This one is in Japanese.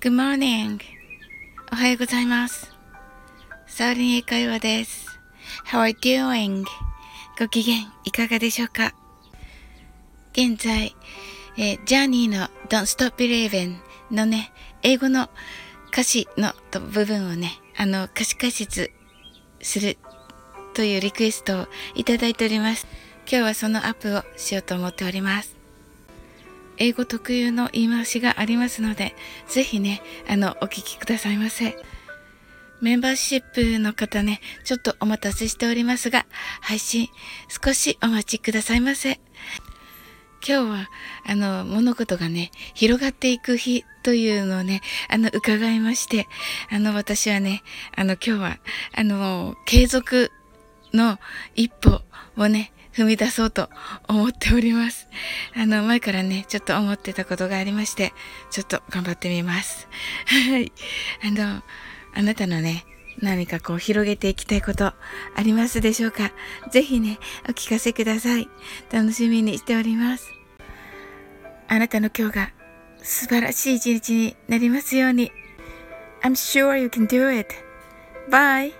Good morning. おはようございます。サウリン英会話です。How are you doing? ご機嫌いかがでしょうか？現在、えージャーニーの Don't Stop Believing のね、英語の歌詞の部分をね、あの、歌詞解説するというリクエストをいただいております。今日はそのアップをしようと思っております。英語特有の言い回しがありますので、ぜひね、あの、お聞きくださいませ。メンバーシップの方ね、ちょっとお待たせしておりますが、配信少しお待ちくださいませ。今日は、あの、物事がね、広がっていく日というのをね、あの、伺いまして、あの、私はね、あの、今日は、あの、継続の一歩をね、踏み出そうと思っております。あの、前からね、ちょっと思ってたことがありまして、ちょっと頑張ってみます。はい。あの、あなたのね、何かこう広げていきたいことありますでしょうか？ぜひね、お聞かせください。楽しみにしております。あなたの今日が素晴らしい一日になりますように。I'm sure you can do it. Bye!